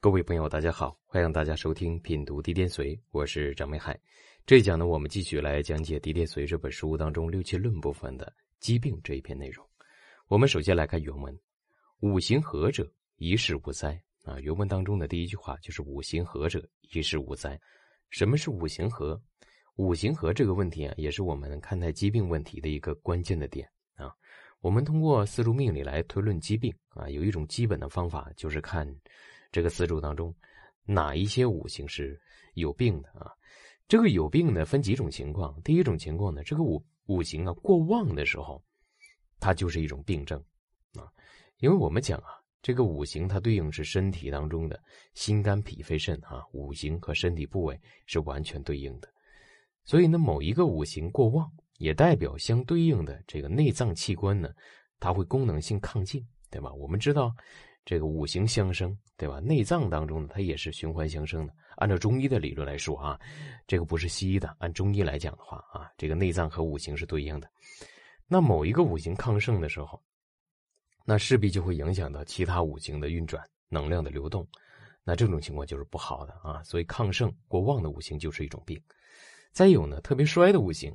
各位朋友，大家好，欢迎大家收听品读《滴电髓》，我是张美海。这一讲呢，我们继续来讲解《滴电髓》这本书当中六气论部分的疾病这一篇内容。我们首先来看原文：“五行合者，一事无灾。”啊，原文当中的第一句话就是“五行合者，一事无灾”。什么是五行合？五行合这个问题啊，也是我们看待疾病问题的一个关键的点啊。我们通过四柱命理来推论疾病啊，有一种基本的方法，就是看。这个四柱当中，哪一些五行是有病的啊？这个有病呢，分几种情况。第一种情况呢，这个五五行啊过旺的时候，它就是一种病症啊。因为我们讲啊，这个五行它对应是身体当中的心肝脾肺肾啊，五行和身体部位是完全对应的。所以呢，某一个五行过旺，也代表相对应的这个内脏器官呢，它会功能性亢进，对吧？我们知道。这个五行相生，对吧？内脏当中呢，它也是循环相生的。按照中医的理论来说啊，这个不是西医的。按中医来讲的话啊，这个内脏和五行是对应的。那某一个五行亢盛的时候，那势必就会影响到其他五行的运转、能量的流动。那这种情况就是不好的啊。所以亢盛过旺的五行就是一种病。再有呢，特别衰的五行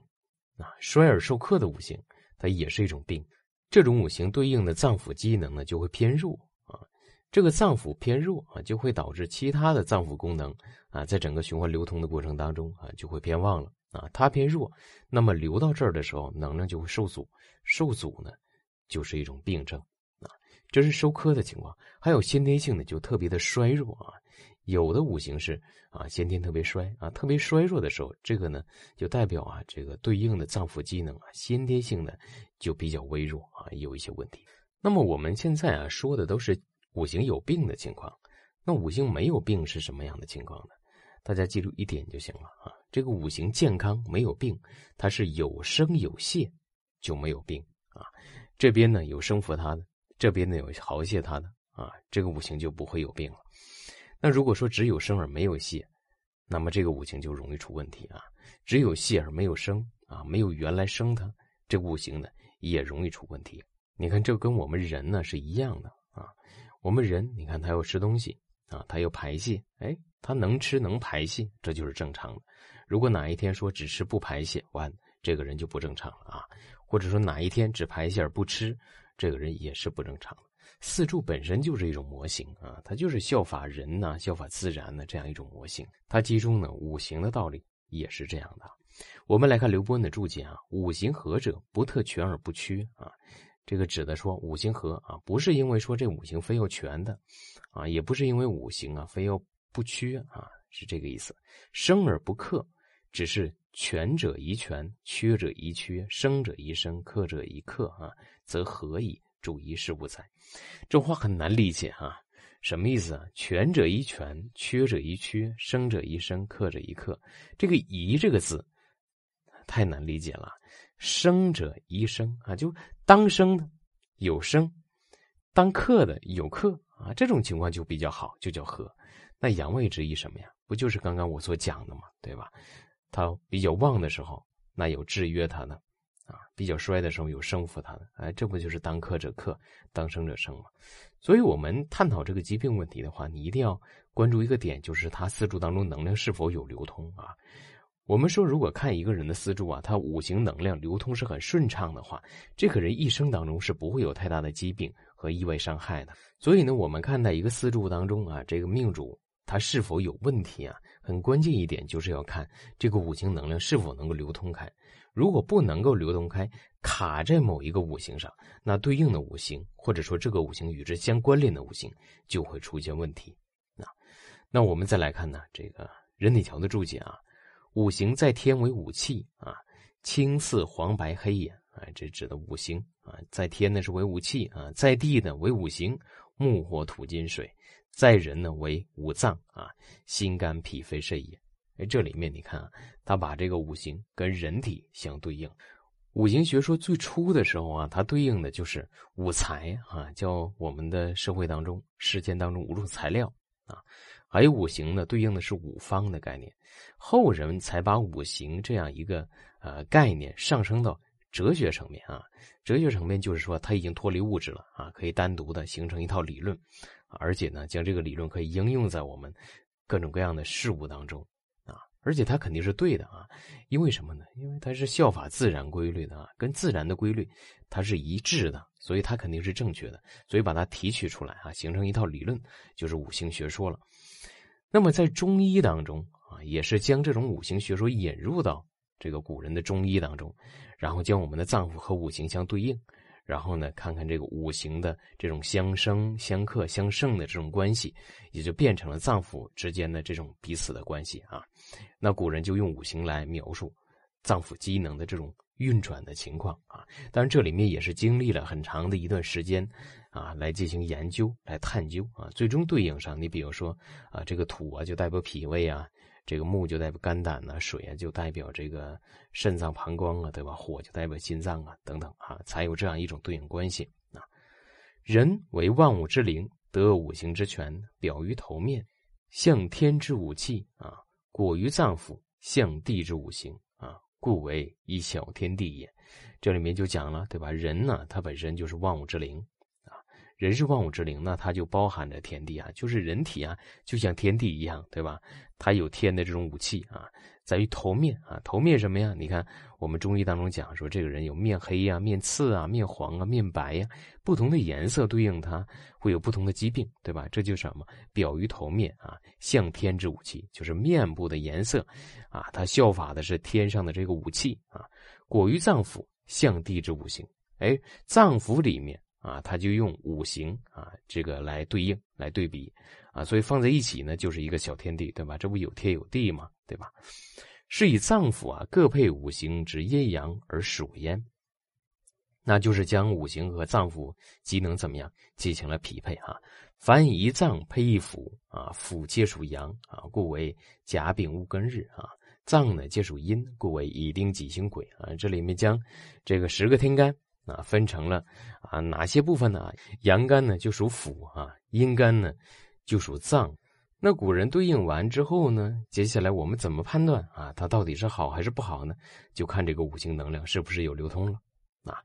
啊，衰而受克的五行，它也是一种病。这种五行对应的脏腑机能呢，就会偏弱。这个脏腑偏弱啊，就会导致其他的脏腑功能啊，在整个循环流通的过程当中啊，就会偏旺了啊。它偏弱，那么流到这儿的时候，能量就会受阻，受阻呢，就是一种病症啊。这是收科的情况，还有先天性的就特别的衰弱啊。有的五行是啊，先天特别衰啊，特别衰弱的时候，这个呢就代表啊，这个对应的脏腑机能啊，先天性的就比较微弱啊，有一些问题。那么我们现在啊说的都是。五行有病的情况，那五行没有病是什么样的情况呢？大家记住一点就行了啊。这个五行健康没有病，它是有生有泄就没有病啊。这边呢有生扶它的，这边呢有豪泄它的啊，这个五行就不会有病了。那如果说只有生而没有泄，那么这个五行就容易出问题啊。只有泄而没有生啊，没有原来生它，这五行呢也容易出问题。你看，这跟我们人呢是一样的啊。我们人，你看他要吃东西啊，他要排泄，哎，他能吃能排泄，这就是正常的。如果哪一天说只吃不排泄，完，这个人就不正常了啊。或者说哪一天只排泄而不吃，这个人也是不正常的。四柱本身就是一种模型啊，它就是效法人呐，效法自然的这样一种模型。它其中呢，五行的道理也是这样的。我们来看刘伯温的注解啊，五行合者，不特全而不缺啊。这个指的说五行合啊，不是因为说这五行非要全的，啊，也不是因为五行啊非要不缺啊，是这个意思。生而不克，只是全者宜全，缺者宜缺，生者宜生，克者宜克啊，则何以，主一事无才。这话很难理解啊，什么意思啊？全者宜全，缺者宜缺，生者宜生，克者宜克。这个宜这个字太难理解了。生者宜生啊，就当生的有生，当克的有克啊，这种情况就比较好，就叫和。那阳位之意什么呀？不就是刚刚我所讲的嘛，对吧？它比较旺的时候，那有制约它的啊；比较衰的时候，有生扶它的。哎，这不就是当克者克，当生者生吗？所以我们探讨这个疾病问题的话，你一定要关注一个点，就是它四柱当中能量是否有流通啊。我们说，如果看一个人的四柱啊，他五行能量流通是很顺畅的话，这个人一生当中是不会有太大的疾病和意外伤害的。所以呢，我们看待一个四柱当中啊，这个命主他是否有问题啊，很关键一点就是要看这个五行能量是否能够流通开。如果不能够流通开，卡在某一个五行上，那对应的五行或者说这个五行与之相关联的五行就会出现问题。那那我们再来看呢，这个任体桥的注解啊。五行在天为五气啊，青色黄白黑也啊，这指的五行啊，在天呢是为五气啊，在地呢为五行木火土金水，在人呢为五脏啊，心肝脾肺肾也。哎，这里面你看啊，他把这个五行跟人体相对应。五行学说最初的时候啊，它对应的就是五材啊，叫我们的社会当中、世间当中五种材料啊。还有五行呢，对应的是五方的概念，后人才把五行这样一个呃概念上升到哲学层面啊。哲学层面就是说，它已经脱离物质了啊，可以单独的形成一套理论而且呢，将这个理论可以应用在我们各种各样的事物当中啊，而且它肯定是对的啊，因为什么呢？因为它是效法自然规律的啊，跟自然的规律它是一致的，所以它肯定是正确的，所以把它提取出来啊，形成一套理论，就是五行学说了。那么在中医当中啊，也是将这种五行学说引入到这个古人的中医当中，然后将我们的脏腑和五行相对应。然后呢，看看这个五行的这种相生、相克、相胜的这种关系，也就变成了脏腑之间的这种彼此的关系啊。那古人就用五行来描述脏腑机能的这种运转的情况啊。当然，这里面也是经历了很长的一段时间啊，来进行研究、来探究啊，最终对应上。你比如说啊，这个土啊，就代表脾胃啊。这个木就代表肝胆呐，水啊就代表这个肾脏膀胱啊，对吧？火就代表心脏啊，等等啊，才有这样一种对应关系啊。人为万物之灵，得五行之权，表于头面，象天之武器啊；果于脏腑，象地之五行啊，故为一小天地也。这里面就讲了，对吧？人呢，他本身就是万物之灵。人是万物之灵，那它就包含着天地啊，就是人体啊，就像天地一样，对吧？它有天的这种武器啊，在于头面啊，头面什么呀？你看我们中医当中讲说，这个人有面黑呀、面刺啊、面黄啊、面白呀，不同的颜色对应它会有不同的疾病，对吧？这就是什么？表于头面啊，象天之武器，就是面部的颜色啊，它效法的是天上的这个武器啊。果于脏腑，象地之五行，哎，脏腑里面。啊，他就用五行啊，这个来对应、来对比，啊，所以放在一起呢，就是一个小天地，对吧？这不有天有地嘛，对吧？是以脏腑啊，各配五行之阴阳而属焉。那就是将五行和脏腑机能怎么样进行了匹配啊？凡一脏配一腑啊，腑皆属阳啊，故为甲丙戊庚日啊；脏呢皆属阴，故为乙丁己辛癸啊。这里面将这个十个天干。啊，分成了啊哪些部分呢？阳肝呢就属腑啊，阴肝呢就属脏。那古人对应完之后呢，接下来我们怎么判断啊？它到底是好还是不好呢？就看这个五行能量是不是有流通了啊。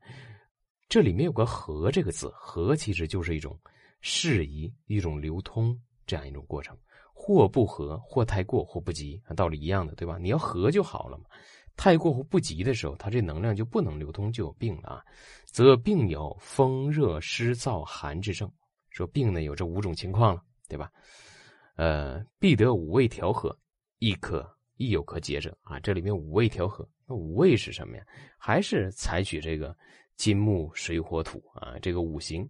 这里面有个“和”这个字，“和”其实就是一种适宜、一种流通这样一种过程。或不和，或太过，或不及，道理一样的，对吧？你要和就好了嘛。太过或不及的时候，它这能量就不能流通，就有病了啊！则病有风热湿燥寒之症。说病呢有这五种情况了，对吧？呃，必得五味调和，亦可亦有可解者啊！这里面五味调和，那五味是什么呀？还是采取这个金木水火土啊？这个五行，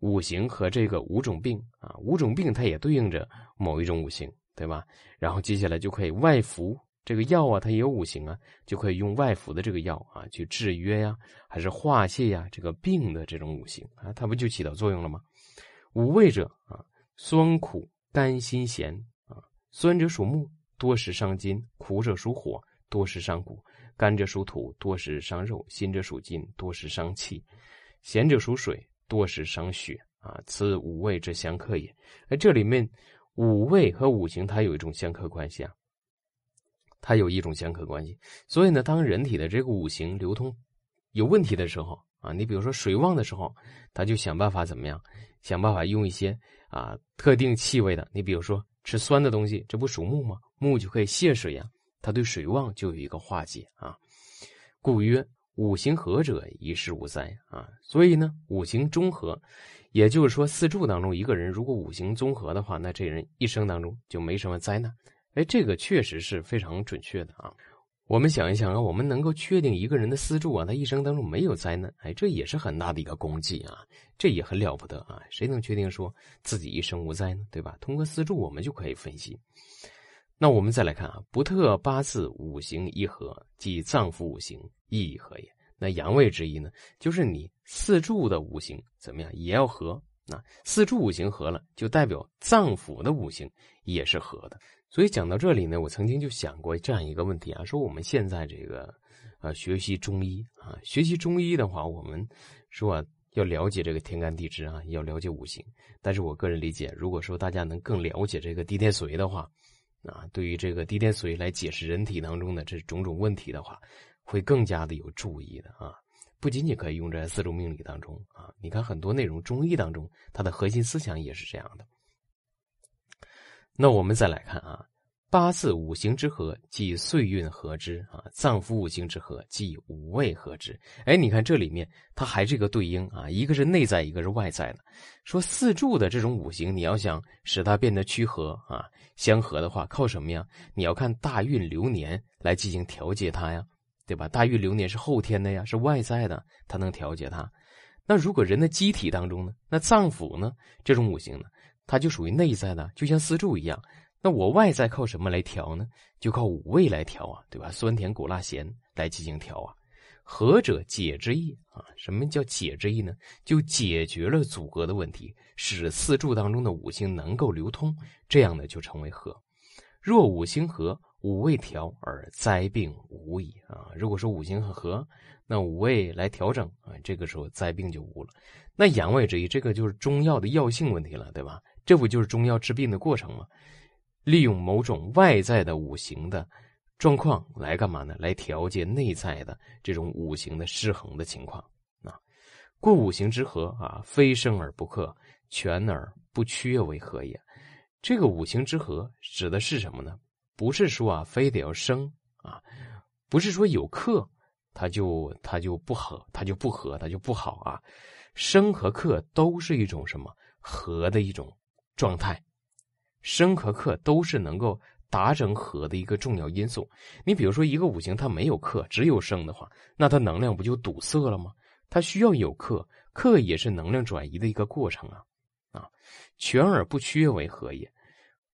五行和这个五种病啊，五种病它也对应着某一种五行，对吧？然后接下来就可以外服。这个药啊，它也有五行啊，就可以用外服的这个药啊去制约呀，还是化泄呀这个病的这种五行啊，它不就起到作用了吗？五味者啊，酸苦甘辛咸啊，酸者属木，多食伤筋；苦者属火，多食伤骨；甘者属土，多食伤肉；辛者属金，多食伤气；咸者属水，多食伤血啊。此五味之相克也。哎，这里面五味和五行它有一种相克关系啊。它有一种相克关系，所以呢，当人体的这个五行流通有问题的时候啊，你比如说水旺的时候，他就想办法怎么样？想办法用一些啊特定气味的，你比如说吃酸的东西，这不属木吗？木就可以泄水呀，它对水旺就有一个化解啊。故曰五行合者，一事无灾啊。所以呢，五行中和，也就是说四柱当中一个人如果五行综合的话，那这人一生当中就没什么灾难。哎，这个确实是非常准确的啊！我们想一想啊，我们能够确定一个人的四柱啊，他一生当中没有灾难，哎，这也是很大的一个功绩啊，这也很了不得啊！谁能确定说自己一生无灾呢？对吧？通过四柱，我们就可以分析。那我们再来看啊，不特八字五行一合，即脏腑五行一合也。那阳位之一呢，就是你四柱的五行怎么样也要合。那四柱五行合了，就代表脏腑的五行也是合的。所以讲到这里呢，我曾经就想过这样一个问题啊，说我们现在这个，呃，学习中医啊，学习中医的话，我们说要了解这个天干地支啊，要了解五行。但是我个人理解，如果说大家能更了解这个地天髓的话，啊，对于这个地天髓来解释人体当中的这种种问题的话，会更加的有注意的啊。不仅仅可以用在四柱命理当中啊，你看很多内容中医当中，它的核心思想也是这样的。那我们再来看啊。八字五行之和，即岁运合之啊；脏腑五行之和，即五味合之。哎，你看这里面它还是一个对应啊，一个是内在，一个是外在的。说四柱的这种五行，你要想使它变得趋和啊、相合的话，靠什么呀？你要看大运流年来进行调节它呀，对吧？大运流年是后天的呀，是外在的，它能调节它。那如果人的机体当中呢，那脏腑呢，这种五行呢，它就属于内在的，就像四柱一样。那我外在靠什么来调呢？就靠五味来调啊，对吧？酸甜苦辣咸来进行调啊。和者解之意啊，什么叫解之意呢？就解决了阻隔的问题，使四柱当中的五行能够流通，这样呢就成为和。若五行和，五味调而灾病无矣啊。如果说五行和和，那五味来调整啊，这个时候灾病就无了。那阳外之意，这个就是中药的药性问题了，对吧？这不就是中药治病的过程吗？利用某种外在的五行的状况来干嘛呢？来调节内在的这种五行的失衡的情况啊。故五行之和啊，非生而不克，全而不缺为和也。这个五行之和指的是什么呢？不是说啊，非得要生啊，不是说有克它就它就不和，它就不和，它就不好啊。生和克都是一种什么和的一种状态。生和克都是能够达成和的一个重要因素。你比如说，一个五行它没有克，只有生的话，那它能量不就堵塞了吗？它需要有克，克也是能量转移的一个过程啊！啊，全而不缺为和也。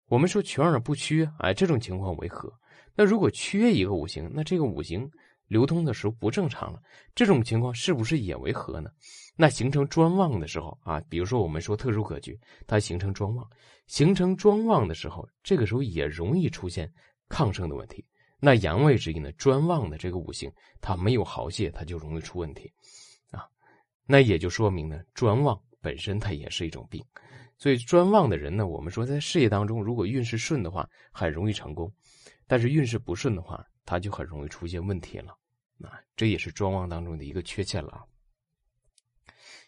我们说全而不缺，哎，这种情况为和。那如果缺一个五行，那这个五行流通的时候不正常了，这种情况是不是也为和呢？那形成专旺的时候啊，比如说我们说特殊格局，它形成专旺，形成专旺的时候，这个时候也容易出现亢盛的问题。那阳位之意呢，专旺的这个五行，它没有豪泄，它就容易出问题啊。那也就说明呢，专旺本身它也是一种病。所以专旺的人呢，我们说在事业当中，如果运势顺的话，很容易成功；但是运势不顺的话，他就很容易出现问题了。啊，这也是专旺当中的一个缺陷了。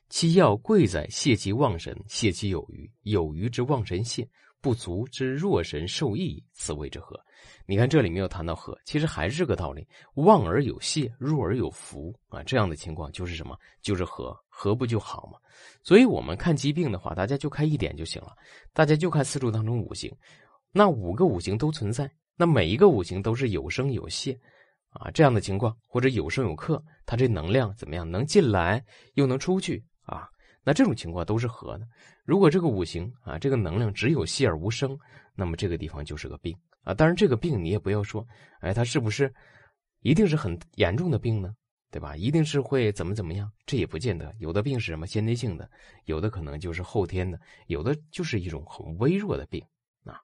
其要贵在泄其旺神，泄其有余，有余之旺神泄，不足之弱神受益，此谓之和。你看这里没有谈到和，其实还是个道理：旺而有泄，弱而有福啊。这样的情况就是什么？就是和，和不就好吗？所以我们看疾病的话，大家就看一点就行了，大家就看四柱当中五行，那五个五行都存在，那每一个五行都是有生有泄啊，这样的情况或者有生有克，它这能量怎么样？能进来又能出去。啊，那这种情况都是和的。如果这个五行啊，这个能量只有泄而无生，那么这个地方就是个病啊。当然，这个病你也不要说，哎，它是不是一定是很严重的病呢？对吧？一定是会怎么怎么样？这也不见得。有的病是什么先天性的，有的可能就是后天的，有的就是一种很微弱的病啊。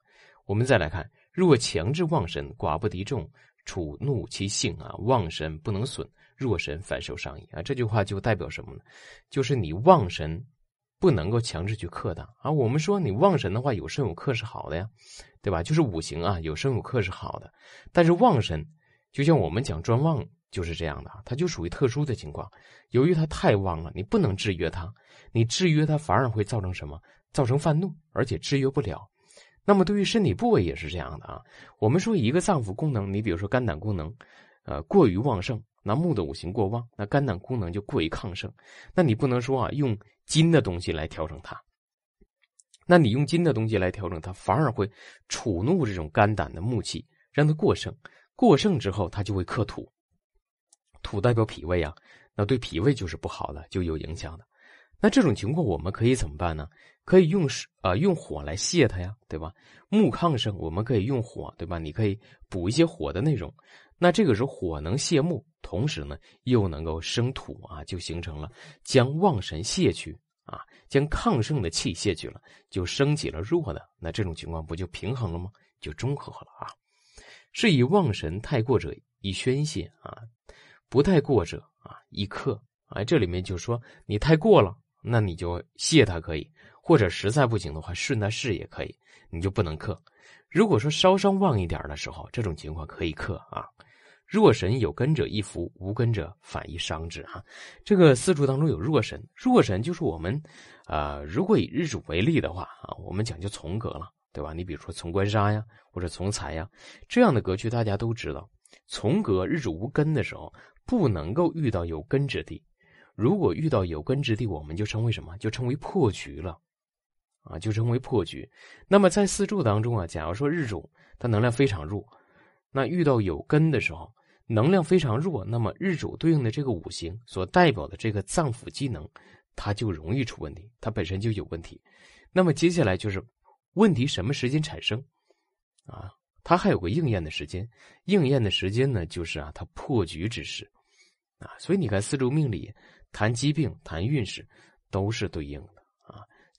我们再来看，若强制旺神，寡不敌众，处怒其性啊，旺神不能损。弱神反受伤矣啊！这句话就代表什么呢？就是你旺神不能够强制去克它啊。我们说你旺神的话，有生有克是好的呀，对吧？就是五行啊，有生有克是好的。但是旺神，就像我们讲专旺就是这样的，它就属于特殊的情况。由于它太旺了，你不能制约它，你制约它反而会造成什么？造成犯怒，而且制约不了。那么对于身体部位也是这样的啊。我们说一个脏腑功能，你比如说肝胆功能，呃，过于旺盛。那木的五行过旺，那肝胆功能就过于亢盛。那你不能说啊，用金的东西来调整它。那你用金的东西来调整它，反而会触怒这种肝胆的木气，让它过盛。过盛之后，它就会克土。土代表脾胃啊，那对脾胃就是不好的，就有影响的。那这种情况我们可以怎么办呢？可以用水啊，用火来泄它呀，对吧？木亢盛，我们可以用火，对吧？你可以补一些火的内容。那这个时候火能泄木。同时呢，又能够生土啊，就形成了将旺神泄去啊，将亢盛的气泄去了，就升起了弱的。那这种情况不就平衡了吗？就中和了啊。是以旺神太过者以宣泄啊，不太过者啊以克啊。这里面就说你太过了，那你就泄它可以；或者实在不行的话，顺带势也可以，你就不能克。如果说稍稍旺一点的时候，这种情况可以克啊。弱神有根者一福，无根者反一伤之。哈，这个四柱当中有弱神，弱神就是我们，啊，如果以日主为例的话啊，我们讲究从格了，对吧？你比如说从官杀呀，或者从财呀，这样的格局大家都知道。从格日主无根的时候，不能够遇到有根之地。如果遇到有根之地，我们就称为什么？就称为破局了，啊，就称为破局。那么在四柱当中啊，假如说日主它能量非常弱，那遇到有根的时候。能量非常弱，那么日主对应的这个五行所代表的这个脏腑机能，它就容易出问题，它本身就有问题。那么接下来就是问题什么时间产生？啊，它还有个应验的时间，应验的时间呢，就是啊，它破局之时，啊，所以你看四柱命理谈疾病、谈运势都是对应的。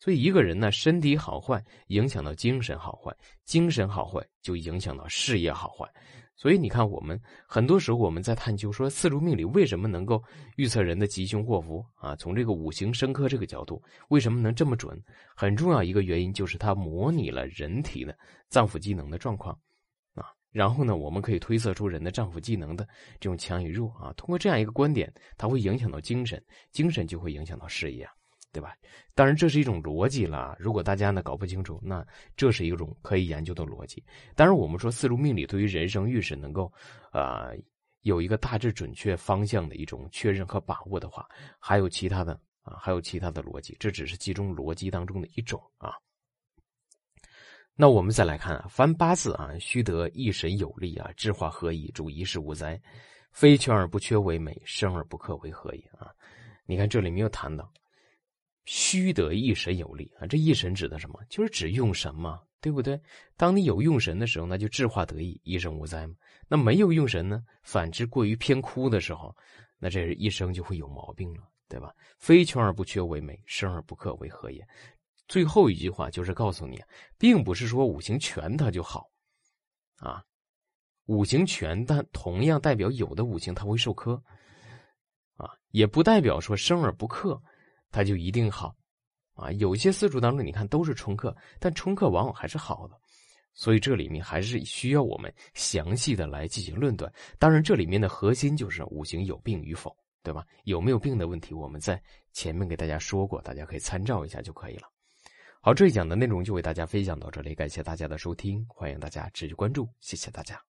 所以一个人呢，身体好坏影响到精神好坏，精神好坏就影响到事业好坏。所以你看，我们很多时候我们在探究说四柱命理为什么能够预测人的吉凶祸福啊？从这个五行生克这个角度，为什么能这么准？很重要一个原因就是它模拟了人体的脏腑机能的状况啊。然后呢，我们可以推测出人的脏腑机能的这种强与弱啊。通过这样一个观点，它会影响到精神，精神就会影响到事业啊。对吧？当然，这是一种逻辑了。如果大家呢搞不清楚，那这是一种可以研究的逻辑。当然，我们说四柱命理对于人生运势能够，呃，有一个大致准确方向的一种确认和把握的话，还有其他的啊，还有其他的逻辑，这只是其中逻辑当中的一种啊。那我们再来看啊，凡八字啊，须得一神有力啊，智化合一，主一事无灾，非全而不缺为美，生而不克为何也啊？你看这里没有谈到。须得一神有力啊！这一神指的什么？就是指用神嘛，对不对？当你有用神的时候，那就智化得意，一生无灾嘛。那没有用神呢？反之过于偏枯的时候，那这是一生就会有毛病了，对吧？非全而不缺为美，生而不克为何也？最后一句话就是告诉你，并不是说五行全它就好啊，五行全但同样代表有的五行它会受克啊，也不代表说生而不克。它就一定好，啊，有些四柱当中，你看都是冲克，但冲克往往还是好的，所以这里面还是需要我们详细的来进行论断。当然，这里面的核心就是五行有病与否，对吧？有没有病的问题，我们在前面给大家说过，大家可以参照一下就可以了。好，这一讲的内容就为大家分享到这里，感谢大家的收听，欢迎大家持续关注，谢谢大家。